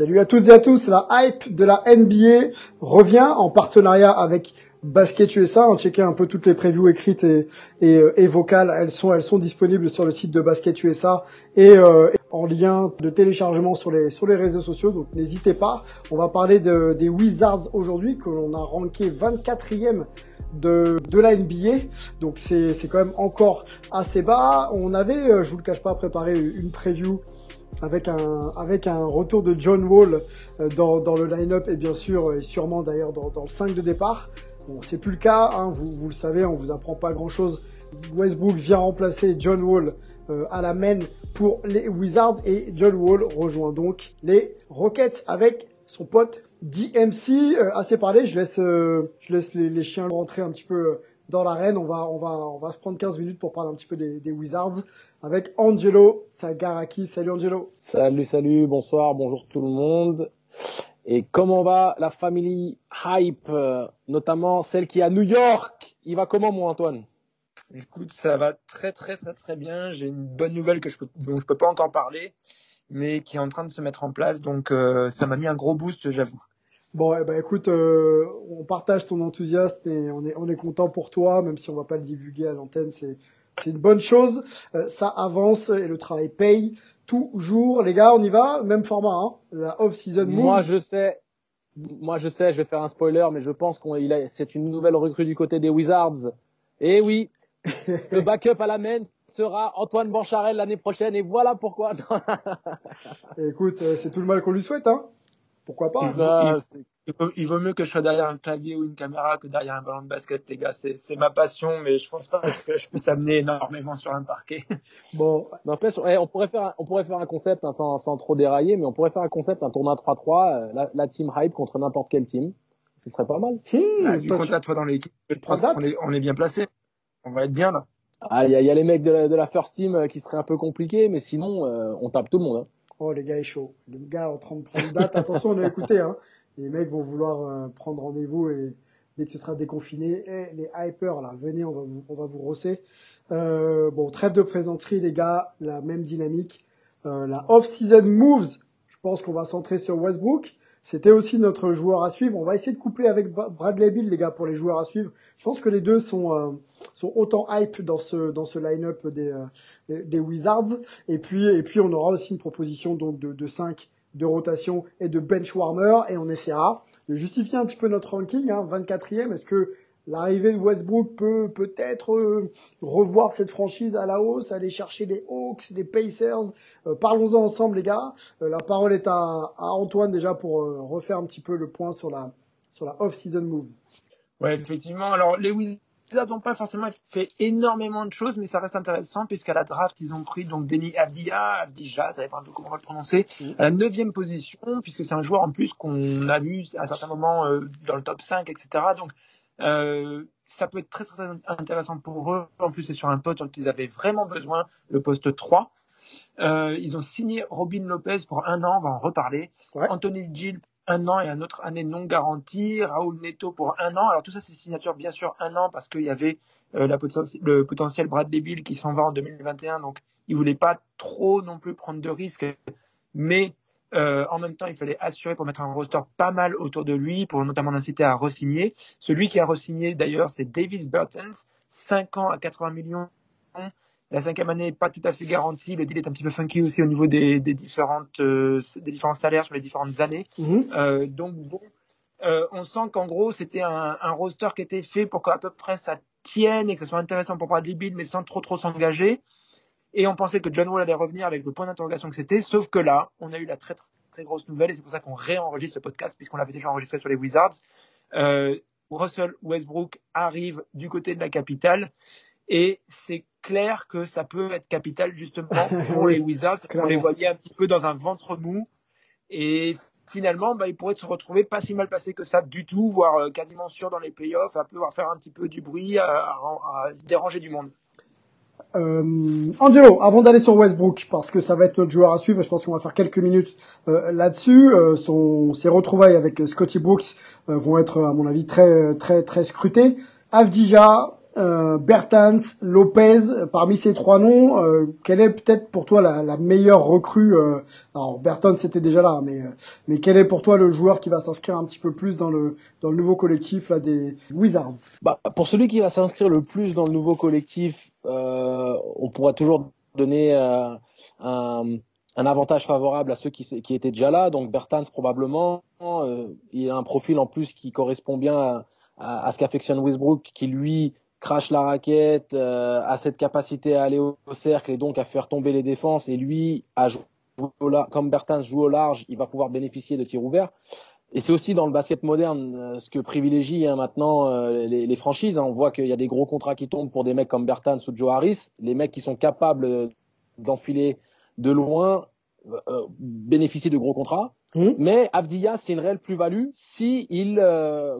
Salut à toutes et à tous, la hype de la NBA revient en partenariat avec Basket USA. On checker un peu toutes les previews écrites et, et, euh, et vocales. Elles sont, elles sont disponibles sur le site de Basket USA et euh, en lien de téléchargement sur les, sur les réseaux sociaux. Donc n'hésitez pas. On va parler de, des Wizards aujourd'hui que l'on a ranké 24e de, de la NBA. Donc c'est, c'est quand même encore assez bas. On avait, euh, je vous le cache pas, préparé une preview avec un avec un retour de John Wall euh, dans, dans le line-up et bien sûr et sûrement d'ailleurs dans, dans le 5 de départ. Bon, c'est plus le cas, hein, vous, vous le savez, on vous apprend pas grand-chose. Westbrook vient remplacer John Wall euh, à la main pour les Wizards et John Wall rejoint donc les Rockets avec son pote DMC. Euh, assez parlé, je laisse euh, je laisse les, les chiens rentrer un petit peu dans l'arène. On va on va on va se prendre 15 minutes pour parler un petit peu des, des Wizards avec Angelo Sagaraki. Salut Angelo. Salut, salut, bonsoir, bonjour tout le monde. Et comment va la famille Hype, euh, notamment celle qui est à New York? Il va comment, mon Antoine? Écoute, ça va très très très très bien. J'ai une bonne nouvelle que je peux, dont je peux pas encore parler, mais qui est en train de se mettre en place. Donc euh, ça m'a mis un gros boost, j'avoue. Bon, eh ben écoute, euh, on partage ton enthousiasme et on est on est content pour toi, même si on va pas le divulguer à l'antenne, c'est c'est une bonne chose. Euh, ça avance et le travail paye toujours. Les gars, on y va, même format, hein, la off-season. Moi, je sais, moi, je sais, je vais faire un spoiler, mais je pense qu'on il a, c'est une nouvelle recrue du côté des Wizards. Et oui, le backup à la main sera Antoine Bancharel l'année prochaine, et voilà pourquoi. Écoute, euh, c'est tout le mal qu'on lui souhaite, hein. Pourquoi pas Il vaut, il vaut mieux que je sois derrière un clavier ou une caméra que derrière un ballon de basket, les gars. C'est ma passion, mais je pense pas que je puisse amener énormément sur un parquet. Bon, N'empêche, eh, on pourrait faire, un, on pourrait faire un concept hein, sans, sans trop dérailler, mais on pourrait faire un concept, un tournoi 3-3, euh, la, la team hype contre n'importe quelle team. Ce serait pas mal. hmm, Bah, tu- t'a toi dans l'équipe, est, on est bien placé. On va être bien là. Ah, il y a, il y a les mecs de la, de la first team euh, qui seraient un peu compliqués, mais sinon, euh, on tape tout le monde. Hein. Oh, les gars, est chaud. Le gars en train de prendre date. Attention, on a écouté, hein. Les mecs vont vouloir euh, prendre rendez-vous et dès que ce sera déconfiné, eh, les hypers, là, venez, on va vous, on va vous rosser. Euh, bon, trêve de plaisanterie, les gars, la même dynamique. Euh, la off-season moves, pense qu'on va centrer sur Westbrook. C'était aussi notre joueur à suivre. On va essayer de coupler avec Bra- Bradley Bill, les gars, pour les joueurs à suivre. Je pense que les deux sont, euh, sont autant hype dans ce, dans ce line-up des, euh, des, des Wizards. Et puis, et puis, on aura aussi une proposition donc de, de 5 de rotation et de bench warmer. Et on essaiera de justifier un petit peu notre ranking. Hein, 24e, est-ce que l'arrivée de Westbrook peut peut-être euh, revoir cette franchise à la hausse, aller chercher les Hawks, les Pacers Euh, Parlons-en ensemble, les gars. Euh, la parole est à, à Antoine déjà pour refaire un petit peu le point sur la, sur la off-season move. Ouais, effectivement. Alors, les Wizards n'ont pas forcément fait énormément de choses, mais ça reste intéressant puisqu'à la draft, ils ont pris donc Denis Avdia, Avdija, ça dépend un peu comment on va le prononcer, à la neuvième position, puisque c'est un joueur en plus qu'on a vu à certains moments dans le top 5, etc. Donc, euh, ça peut être très, très intéressant pour eux. En plus, c'est sur un poste dont ils avaient vraiment besoin, le poste 3. Euh, ils ont signé Robin Lopez pour un an, on va en reparler. Ouais. Anthony Gill un an et un autre année non garantie. Raoul Neto pour un an. Alors tout ça, c'est signature bien sûr un an parce qu'il y avait euh, la poten- le potentiel Bradley Bill qui s'en va en 2021. Donc il voulait pas trop non plus prendre de risques, mais euh, en même temps, il fallait assurer pour mettre un roster pas mal autour de lui, pour notamment l'inciter à re-signer. Celui qui a re-signé d'ailleurs, c'est Davis Burton, 5 ans à 80 millions. La cinquième année n'est pas tout à fait garantie. Le deal est un petit peu funky aussi au niveau des, des différentes, euh, des différents salaires sur les différentes années. Mhm. Euh, donc bon, euh, on sent qu'en gros c'était un, un roster qui était fait pour qu'à peu près ça tienne et que ça soit intéressant pour Bradley Bill, mais sans trop trop s'engager. Et on pensait que John Wall allait revenir avec le point d'interrogation que c'était, sauf que là, on a eu la très très grosse nouvelle, et c'est pour ça qu'on réenregistre ce podcast, puisqu'on l'avait déjà enregistré sur les Wizards. Euh, Russell Westbrook arrive du côté de la capitale, et c'est clair que ça peut être capital justement pour les Wizards. On les voyait un petit peu dans un ventre mou. Et finalement, bah, ils pourraient se retrouver pas si mal passés que ça du tout, voire euh, quasiment sûr dans les playoffs, à pouvoir faire un petit peu du bruit, à, à, déranger du monde. Euh, Angelo, avant d'aller sur Westbrook, parce que ça va être notre joueur à suivre, je pense qu'on va faire quelques minutes euh, là-dessus. Euh, son, ses retrouvailles avec Scotty Brooks euh, vont être, à mon avis, très très très scrutées. Avdija, euh, Bertans, Lopez, parmi ces trois noms, euh, quelle est peut-être pour toi la, la meilleure recrue Alors Bertans c'était déjà là, mais mais quel est pour toi le joueur qui va s'inscrire un petit peu plus dans le dans le nouveau collectif là des Wizards? Bah, pour celui qui va s'inscrire le plus dans le nouveau collectif, on pourra toujours donner un, un avantage favorable à ceux qui, étaient déjà là. Donc Bertans probablement, il a un profil en plus qui correspond bien à, à, à ce qu'affectionne Westbrook, qui lui crache la raquette, euh, a cette capacité à aller au, cercle et donc à faire tomber les défenses. Et lui, comme Bertin joue au large, il va pouvoir bénéficier de tirs ouverts. Et c'est aussi dans le basket moderne euh, ce que privilégie hein, maintenant euh, les, les, franchises. Hein. On voit qu'il y a des gros contrats qui tombent pour des mecs comme Bertans ou Joe Harris. Les mecs qui sont capables d'enfiler de loin euh, bénéficient de gros contrats. Mmh. Mais Avdia, c'est une réelle plus-value si il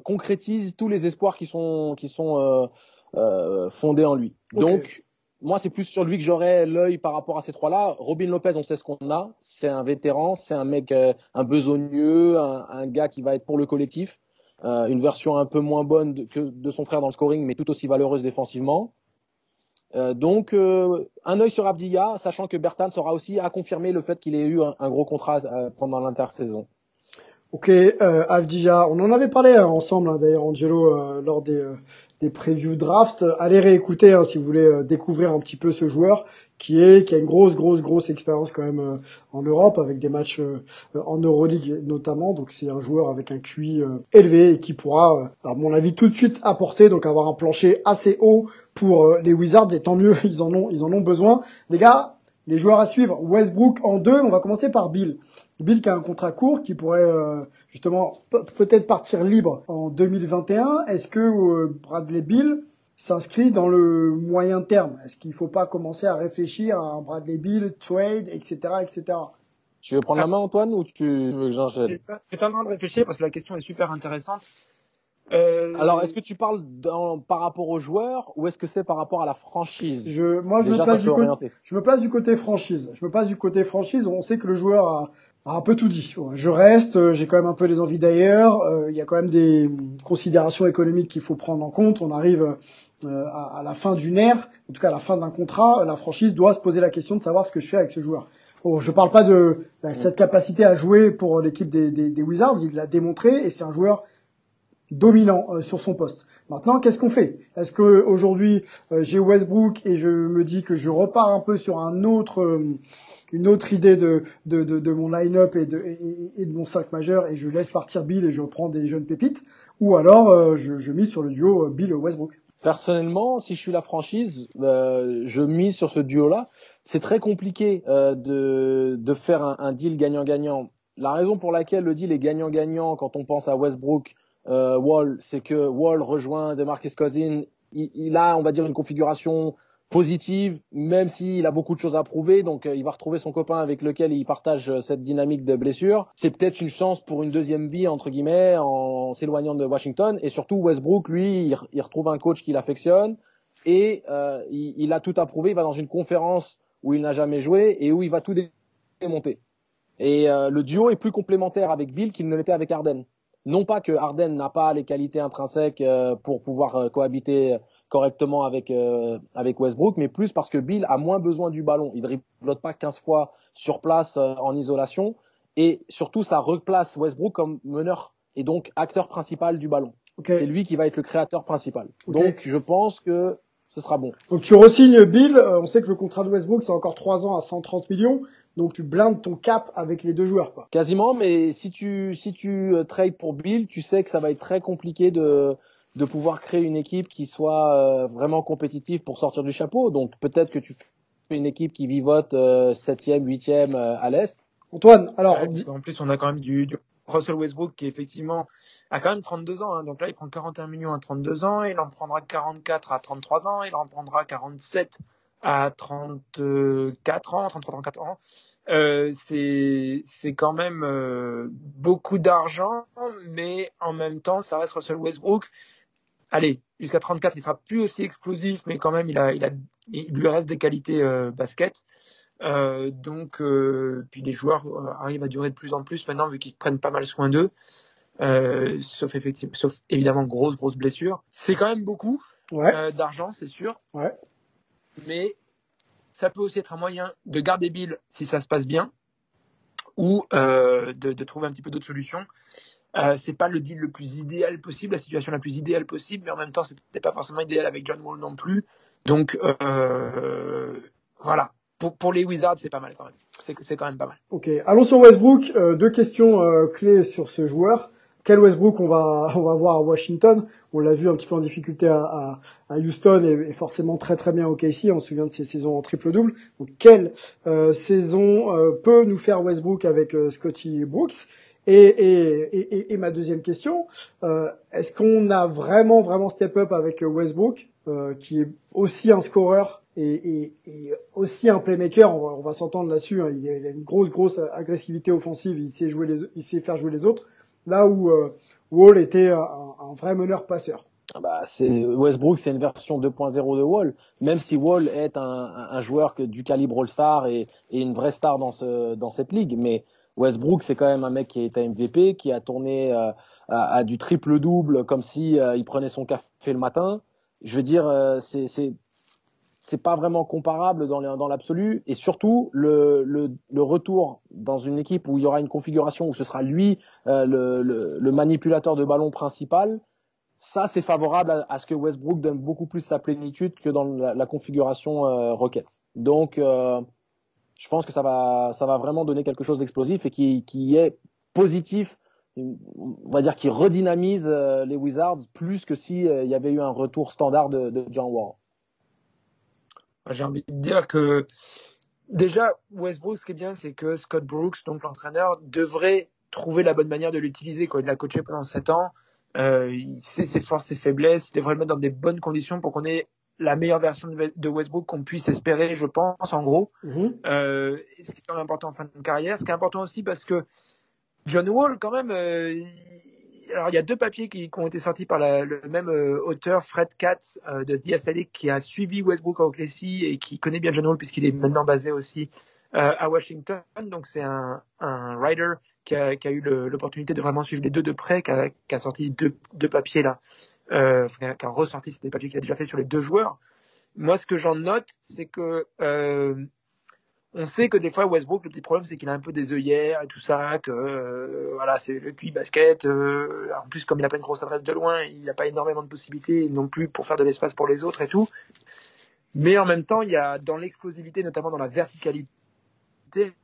concrétise tous les espoirs qui sont qui sont euh, fondé en lui. Donc, moi, c'est plus sur lui que j'aurais l'œil par rapport à ces trois-là. Robin Lopez, on sait ce qu'on a. C'est un vétéran, c'est un mec, euh, un besogneux, un, gars qui va être pour le collectif. Euh, une version un peu moins bonne que de son frère dans le scoring, mais tout aussi valeureuse défensivement. Euh, donc, euh, un œil sur Abdilla, sachant que Bertan sera aussi à confirmer le fait qu'il ait eu un, un gros contrat pendant l'intersaison. Ok, euh, Avdija, on en avait parlé hein, ensemble hein, d'ailleurs, Angelo, euh, lors des, euh, des preview draft. Allez réécouter hein, si vous voulez euh, découvrir un petit peu ce joueur qui est qui a une grosse grosse grosse expérience quand même en Europe avec des matchs en Euroleague notamment. Donc c'est un joueur avec un QI élevé et qui pourra, à mon avis, tout de suite apporter donc avoir un plancher assez haut pour les Wizards. Et tant mieux, ils en ont ils en ont besoin. Les gars, les joueurs à suivre, Westbrook en deux. On va commencer par Bill. Bill qui a un contrat court qui pourrait euh, justement peut-être partir libre en 2021. Est-ce que euh, Bradley Bill s'inscrit dans le moyen terme? Est-ce qu'il ne faut pas commencer à réfléchir à un Bradley Bill, trade, etc., etc. Tu veux prendre la main, Antoine, ou tu veux que j'enchaîne? Je suis en train de réfléchir parce que la question est super intéressante. Euh... Alors, est-ce que tu parles dans, par rapport aux joueurs ou est-ce que c'est par rapport à la franchise je, Moi, je me, place du côté, je me place du côté franchise. Je me place du côté franchise. On sait que le joueur a, un peu tout dit. Je reste, euh, j'ai quand même un peu les envies d'ailleurs. Euh, il y a quand même des considérations économiques qu'il faut prendre en compte. On arrive euh, à, la fin d'une ère, en tout cas à la fin d'un contrat. La franchise doit se poser la question de savoir ce que je fais avec ce joueur. Bon, je parle pas de cette capacité à jouer pour l'équipe des, des, des, Wizards. Il l'a démontré et c'est un joueur dominant sur son poste. Maintenant, qu'est-ce qu'on fait? Est-ce que aujourd'hui j'ai Westbrook et je me dis que je repars un peu sur un autre une autre idée de, de, de, de mon line-up et de, et, de mon 5 majeur et je laisse partir Bill et je prends des jeunes pépites? Ou alors euh, je, je mise sur le duo euh, Bill Westbrook? Personnellement, si je suis la franchise, euh, je mise sur ce duo-là. C'est très compliqué euh, de, de faire un deal gagnant-gagnant. La raison pour laquelle le deal est gagnant-gagnant quand on pense à Westbrook, euh, Wall, c'est que Wall rejoint DeMarcus Cousins. Il, il, a, on va dire, une configuration positive, même s'il a beaucoup de choses à prouver. Donc, euh, il va retrouver son copain avec lequel il partage euh, cette dynamique de blessure. C'est peut-être une chance pour une deuxième vie entre guillemets en s'éloignant de Washington. Et surtout, Westbrook, lui, il, il retrouve un coach qu'il affectionne et euh, il, il, a tout à prouver. Il va dans une conférence où il n'a jamais joué et où il va tout démonter. Et euh, le duo est plus complémentaire avec Bill qu'il ne l'était avec Arden. Non pas que Arden n'a pas les qualités intrinsèques pour pouvoir cohabiter correctement avec euh, avec Westbrook, mais plus parce que Bill a moins besoin du ballon. Il dribble pas 15 fois sur place euh, en isolation et surtout ça replace Westbrook comme meneur et donc acteur principal du ballon. C'est lui qui va être le créateur principal. Donc je pense que ce sera bon. Donc tu resignes Bill, euh, on sait que le contrat de Westbrook c'est encore 3 ans à 130 millions. Donc tu blindes ton cap avec les deux joueurs quoi. Quasiment mais si tu si tu trades pour Bill, tu sais que ça va être très compliqué de de pouvoir créer une équipe qui soit euh, vraiment compétitive pour sortir du chapeau. Donc peut-être que tu fais une équipe qui vivote euh, septième, huitième euh, à l'est. Antoine, alors en plus on a quand même du, du, Russell Westbrook qui effectivement a quand même 32 ans. Hein. donc là il prend 41 millions à 32 ans, il en prendra 44 à 33 ans, il en prendra 47 à 34 ans, 33 34 ans. Euh, c'est quand même euh, beaucoup d'argent, mais en même temps, ça reste Russell Westbrook. Allez, jusqu'à 34, il sera plus aussi explosif, mais quand même, il a, il a, il lui reste des qualités euh, basket. Euh, donc, euh, puis les joueurs arrivent à durer de plus en plus maintenant, vu qu'ils prennent pas mal soin d'eux. sauf effectivement, sauf évidemment grosse grosse blessure. C'est quand même beaucoup ouais. d'argent, c'est sûr. Ouais. Mais ça peut aussi être un moyen de garder Bill si ça se passe bien, ou euh, de, de, trouver un petit peu d'autres solutions. Euh, c'est pas le deal le plus idéal possible, la situation la plus idéale possible, mais en même temps, c'était pas forcément idéal avec John Wall non plus. Donc euh, voilà. Pour, pour, les Wizards, c'est pas mal quand même. C'est quand même pas mal. Ok, allons sur Westbrook. Euh, deux questions euh, clés sur ce joueur quel Westbrook on va on va voir à Washington? On l'a vu un petit peu en difficulté à, à, Houston et, forcément très très bien au KC. On se souvient de ses saisons en triple double. Donc quelle euh, saison euh, peut nous faire Westbrook avec euh, Scotty Brooks? Et, et, et, ma deuxième question, est-ce qu'on a vraiment vraiment step up avec Westbrook, qui est aussi un scoreur et, aussi un playmaker On va, s'entendre là-dessus. Hein. il, a, une grosse grosse agressivité offensive. Il sait jouer il sait faire jouer les autres là où euh, Wall était un, vrai meneur passeur. Ah bah, c'est Westbrook, c'est une version 2.0 de Wall. Même si Wall est un, joueur du calibre All-Star et, une vraie star dans, ce, dans cette ligue, mais Westbrook, c'est quand même un mec qui est un MVP, qui a tourné euh, à, à, du triple-double comme si euh, il prenait son café le matin. Je veux dire, c'est c'est pas vraiment comparable dans, l'absolu. Et surtout, le, le, le, retour dans une équipe où il y aura une configuration où ce sera lui euh, le, le, manipulateur de ballon principal, ça c'est favorable à, ce que Westbrook donne beaucoup plus sa plénitude que dans la, configuration euh, Rockets. Donc, euh, je pense que ça va, ça va vraiment donner quelque chose d'explosif et qui, qui est positif on va dire qui redynamise euh, les Wizards plus que si il y avait eu un retour standard de, de John Wall. J'ai envie de dire que déjà, Westbrook, ce qui est bien, c'est que Scott Brooks, donc l'entraîneur, devrait trouver la bonne manière de l'utiliser. Il l'a coaché pendant 7 ans. Euh, il sait ses forces, ses faiblesses. Il devrait le mettre dans des bonnes conditions pour qu'on ait la meilleure version de Westbrook qu'on puisse espérer, je pense, en gros. Mm-hmm. euh, ce qui est important en fin de carrière. Ce qui est important aussi parce que John Wall, quand même, euh, alors il y a deux papiers qui, ont été sortis par le même euh, auteur, Fred Katz euh, de The Athletic, qui a suivi Westbrook à Oklahoma et qui connaît bien John Wall puisqu'il est maintenant basé aussi euh, à Washington. Donc c'est un, un writer qui a, qui a eu l'opportunité de vraiment suivre les deux de près, qui a, qui a sorti deux, deux papiers là, euh, qui a ressorti ces papiers qu'il a déjà fait sur les deux joueurs. Moi, ce que j'en note, c'est que on sait que des fois Westbrook le petit problème c'est qu'il a un peu des œillères et tout ça que euh, voilà c'est le QI basket euh, en plus comme il a pas une grosse adresse de loin il n'a pas énormément de possibilités non plus pour faire de l'espace pour les autres et tout. Mais en même temps il y a dans l'explosivité notamment dans la verticalité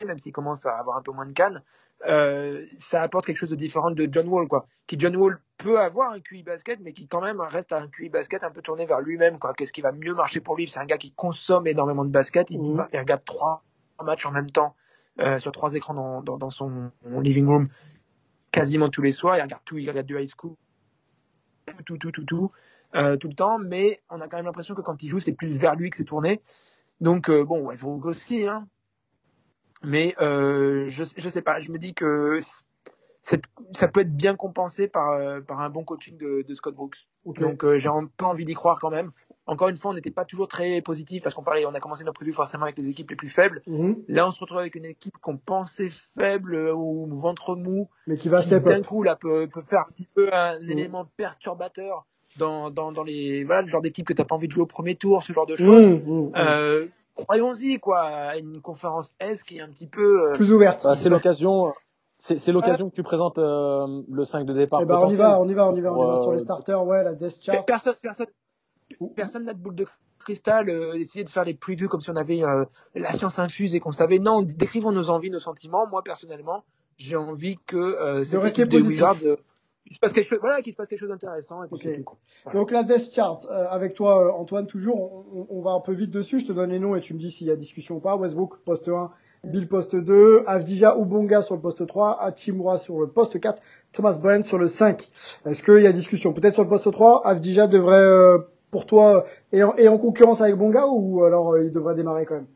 même s'il commence à avoir un peu moins de canne euh, ça apporte quelque chose de différent de John Wall quoi. Qui John Wall peut avoir un QI basket mais qui quand même reste un QI basket un peu tourné vers lui-même quoi. Qu'est-ce qui va mieux marcher pour lui? C'est un gars qui consomme énormément de basket il, mmh. il regarde trois match en même temps euh, sur trois écrans dans, dans, dans, son living room quasiment tous les soirs. Il regarde tout, il regarde du high school, tout, tout, tout, tout, euh, tout le temps. Mais on a quand même l'impression que quand il joue, c'est plus vers lui que c'est tourné. Donc euh, bon, Westbrook aussi, hein. Mais euh, je, je sais pas. Je me dis que ça peut être bien compensé par, euh, par un bon coaching de, de Scott Brooks. Donc j'ai un peu envie d'y croire quand même encore une fois, on n'était pas toujours très positif parce qu'on parlait, on a commencé notre prévu forcément avec les équipes les plus faibles. Mhm. Là, on se retrouve avec une équipe qu'on pensait faible euh, ou ventre mou, mais qui va d'un coup là peut, peut, faire un petit peu un mhm. élément perturbateur dans, dans, dans les voilà le genre d'équipe que t'as pas envie de jouer au premier tour, ce genre de choses. Mhm, euh, croyons-y quoi, une conférence S qui est un petit peu euh, plus ouverte. Bah, c'est l'occasion. C'est l'occasion que tu présentes euh, le 5 de départ. Eh ben, on y va, on y va, on y va, on y va sur les starters, ouais, la death chart. Personne, personne, personne n'a de boule de cristal, euh, essayer de faire les previews comme si on avait euh, la science infuse et qu'on savait. Non, décrivons nos envies, nos sentiments. Moi, personnellement, j'ai envie que euh, cette équipe des Wizards il se passe quelque chose, voilà, qu'il se passe quelque chose d'intéressant. Voilà. Donc la Death Chart, euh, avec toi euh, Antoine toujours, on, va un peu vite dessus, je te donne les noms et tu me dis s'il y a discussion ou pas. Westbrook poste 1, Bill poste 2, Avdija Ubonga sur le poste 3, Hachimura sur le poste 4, Thomas Brent sur le 5. Est-ce qu'il y a discussion? Peut-être sur le poste 3, Avdija devrait euh, pour toi et en, concurrence avec Bonga ou alors euh, il devrait démarrer quand même?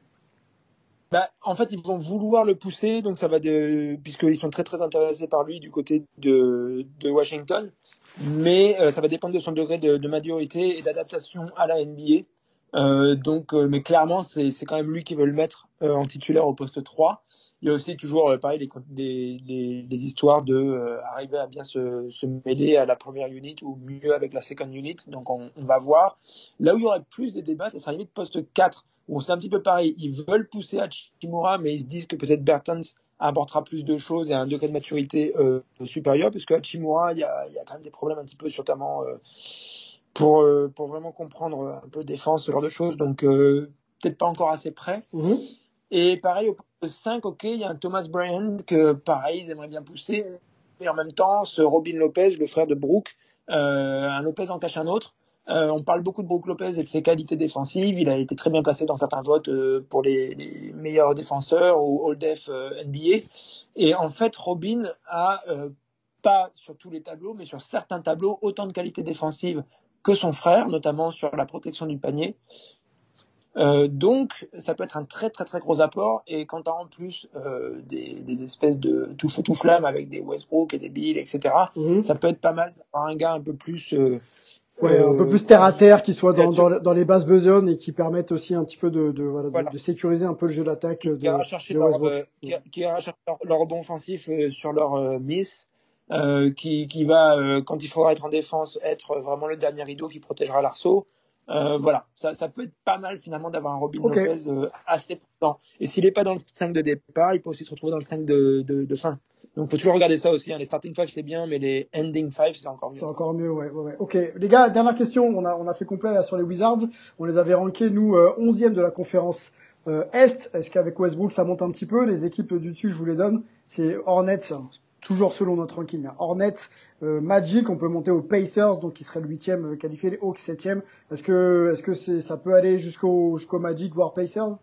Bah, en fait, ils vont vouloir le pousser, donc ça va de, puisqu'ils sont très très intéressés par lui du côté de, de Washington, mais euh, ça va dépendre de son degré de, de maturité et d'adaptation à la NBA. Euh, donc, euh, mais clairement, c'est quand même lui qui veut le mettre euh, en titulaire au poste 3. Il y a aussi toujours, euh, pareil, les, les, les, histoires de euh, arriver à bien se, se mêler à la première unit ou mieux avec la second unit. Donc, on, on va voir. Là où il y aurait plus de débats, ça sera limite poste 4 où c'est un petit peu pareil. Ils veulent pousser Hachimura, mais ils se disent que peut-être Bertens apportera plus de choses et un degré de maturité supérieur, parce que Hachimura, il y a, il y a quand même des problèmes un petit peu, notamment pour, euh, pour vraiment comprendre un peu défense, ce genre de choses. Donc, euh, peut-être pas encore assez près. Mhm. Et pareil, au poste 5, ok, il y a un Thomas Bryant que, pareil, ils aimeraient bien pousser. Et en même temps, ce Robin Lopez, le frère de Brooke, euh, un Lopez en cache un autre. Euh, on parle beaucoup de Brook Lopez et de ses qualités défensives. Il a été très bien placé dans certains votes euh, pour les, les meilleurs défenseurs ou All-Def NBA. Et en fait, Robin a pas sur tous les tableaux, mais sur certains tableaux, autant de qualités défensives que son frère, notamment sur la protection du panier. Euh, donc, ça peut être un très très très gros apport. Et quand tu as en plus euh, des, des espèces de tout feu tout flamme avec des Westbrook et des Bill, etc., Mhm. ça peut être pas mal d'avoir un gars un peu plus euh, Ouais, un euh, peu plus terre à terre, qui soit dans, dans, dans les bases besognes et qui permettent aussi un petit peu de, de, voilà, de- Voilà. de sécuriser un peu le jeu d'attaque de, qui de leur, Westbrook. euh, qui, chercher leur, leur rebond offensif euh, sur leur euh, miss, euh, qui, qui va, euh, quand il faudra être en défense, être vraiment le dernier rideau qui protégera l'arceau. Euh, voilà, ça, ça peut être pas mal finalement d'avoir un Robin Ok. Lopez euh, assez présent. Et s'il n'est pas dans le 5 de départ, il peut aussi se retrouver dans le 5 de, de, de fin. Donc faut toujours regarder ça aussi. hein. Les starting 5 c'est bien, mais les ending 5 c'est encore mieux. C'est encore mieux, ouais, ouais, ouais. Ok, les gars, dernière question. On a, on a fait complet là sur les Wizards. On les avait rankés nous euh, 11e de la conférence euh, Est. Est-ce qu'avec Westbrook ça monte un petit peu? Les équipes du dessus, je vous les donne. C'est Hornets, toujours selon notre ranking. Hornets, euh, Magic, on peut monter aux Pacers, donc qui serait le huitième euh, qualifié, les Hawks septième. Est-ce que, est-ce que ça peut aller jusqu'au, Magic voire Pacers?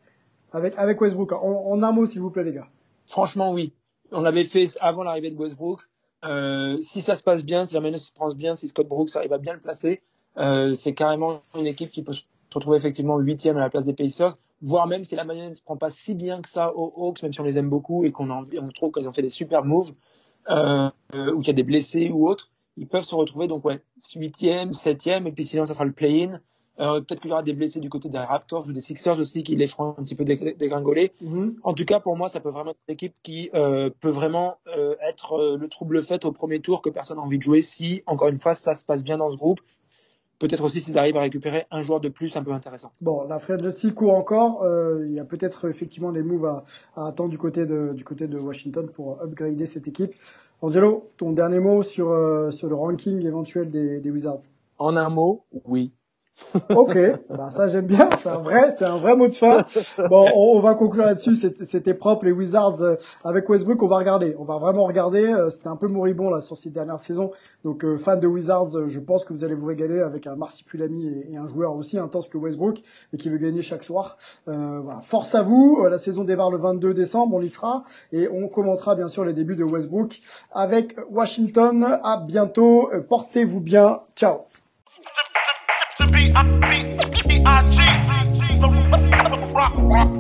Avec Westbrook en, un mot, s'il vous plaît, les gars. Franchement, oui. On l'avait fait avant l'arrivée de Westbrook. Euh, si ça se passe bien, si la menace se passe bien, si Scott Brooks arrive à bien le placer, c'est carrément une équipe qui peut se retrouver effectivement huitième à la place des Pacers, voire même si la menace ne se prend pas si bien que ça aux Hawks, même si on les aime beaucoup et qu'on on trouve qu'ils ont fait des super moves, euh, ou qu'il y a des blessés ou autres, ils peuvent se retrouver donc ouais, huitième, septième, et puis sinon ça sera le play-in. Euh, Peut-être qu'il y aura des blessés du côté des Raptors ou des Sixers aussi qui les feront un petit peu dég- dégringoler. Mhm. En tout cas, pour moi, ça peut vraiment être une équipe qui euh, peut vraiment euh, être euh, le trouble fait au premier tour que personne n'a envie de jouer si, encore une fois, ça se passe bien dans ce groupe. Peut-être aussi s'ils arrivent à récupérer un joueur de plus un peu intéressant. Bon, la free agency court encore. Euh, il y a peut-être effectivement des moves à, à attendre du côté de du côté de Washington pour upgrader cette équipe. Angelo, ton dernier mot sur euh, sur le ranking éventuel des, des Wizards? En un mot, oui. Ok, bah ça j'aime bien, c'est un vrai, c'est un vrai mot de fin. Bon, on, on va conclure là-dessus. C'était propre les Wizards euh, avec Westbrook. On va regarder, on va vraiment regarder. Euh, C'était un peu moribond là sur ces dernières saisons. Donc euh, fan de Wizards, euh, je pense que vous allez vous régaler avec un Marsipulami et, et un joueur aussi intense que Westbrook et qui veut gagner chaque soir. Voilà, force à vous. La saison démarre le 22 décembre, on y sera et on commentera bien sûr les débuts de Westbrook avec Washington. À bientôt. Portez-vous bien. Ciao. I, I, I, I, I, I,